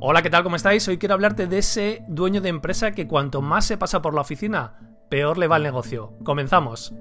Hola, ¿qué tal? ¿Cómo estáis? Hoy quiero hablarte de ese dueño de empresa que cuanto más se pasa por la oficina, peor le va el negocio. Comenzamos.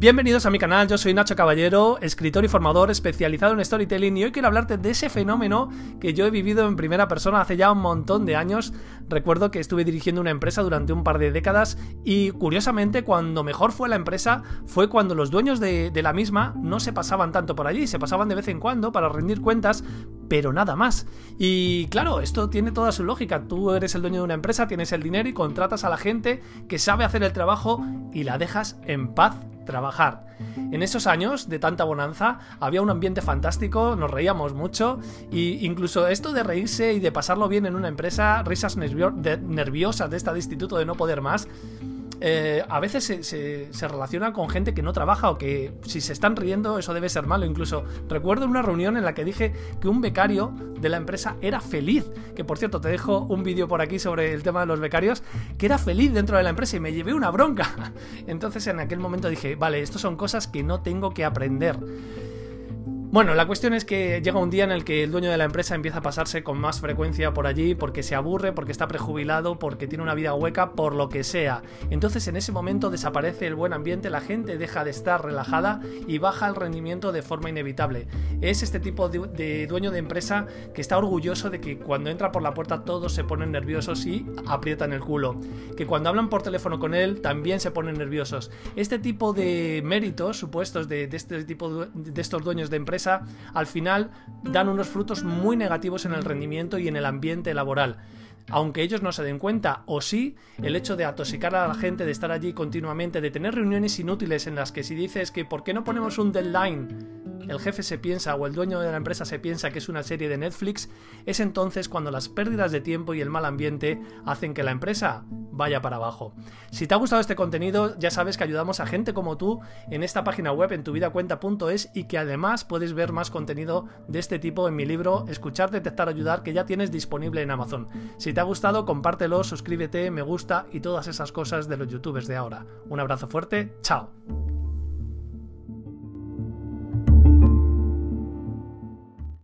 Bienvenidos a mi canal, yo soy Nacho Caballero, escritor y formador especializado en storytelling y hoy quiero hablarte de ese fenómeno que yo he vivido en primera persona hace ya un montón de años. Recuerdo que estuve dirigiendo una empresa durante un par de décadas y curiosamente cuando mejor fue la empresa fue cuando los dueños de, la misma no se pasaban tanto por allí, se pasaban de vez en cuando para rendir cuentas, pero nada más. Y claro, esto tiene toda su lógica, tú eres el dueño de una empresa, tienes el dinero y contratas a la gente que sabe hacer el trabajo y la dejas en paz trabajar. En esos años de tanta bonanza había un ambiente fantástico, nos reíamos mucho e incluso esto de reírse y de pasarlo bien en una empresa, risas nerviosas de esta de instituto de no poder más, eh, a veces se, se, relaciona con gente que no trabaja o que si se están riendo eso debe ser malo. Incluso recuerdo una reunión en la que dije que un becario de la empresa era feliz. Que por cierto, te dejo un vídeo por aquí sobre el tema de los becarios, que era feliz dentro de la empresa y me llevé una bronca. Entonces en aquel momento dije, vale, esto son cosas que no tengo que aprender. Bueno, la cuestión es que llega un día en el que el dueño de la empresa empieza a pasarse con más frecuencia por allí porque se aburre, porque está prejubilado, porque tiene una vida hueca, por lo que sea. Entonces en ese momento desaparece el buen ambiente, la gente deja de estar relajada y baja el rendimiento de forma inevitable. Es este tipo de, dueño de empresa que está orgulloso de que cuando entra por la puerta todos se ponen nerviosos y aprietan el culo. Que cuando hablan por teléfono con él también se ponen nerviosos. Este tipo de méritos supuestos de, este tipo de estos dueños de empresa al final dan unos frutos muy negativos en el rendimiento y en el ambiente laboral aunque ellos no se den cuenta, o sí, el hecho de atosicar a la gente, de estar allí continuamente, de tener reuniones inútiles en las que si dices que ¿por qué no ponemos un deadline? El jefe se piensa o el dueño de la empresa se piensa que es una serie de Netflix, es entonces cuando las pérdidas de tiempo y el mal ambiente hacen que la empresa vaya para abajo. Si te ha gustado este contenido, ya sabes que ayudamos a gente como tú en esta página web en tuvidacuenta.es y que además puedes ver más contenido de este tipo en mi libro Escuchar, Detectar, Ayudar que ya tienes disponible en Amazon. Si te ha gustado, compártelo, suscríbete, me gusta y todas esas cosas de los youtubers de ahora. Un abrazo fuerte, chao.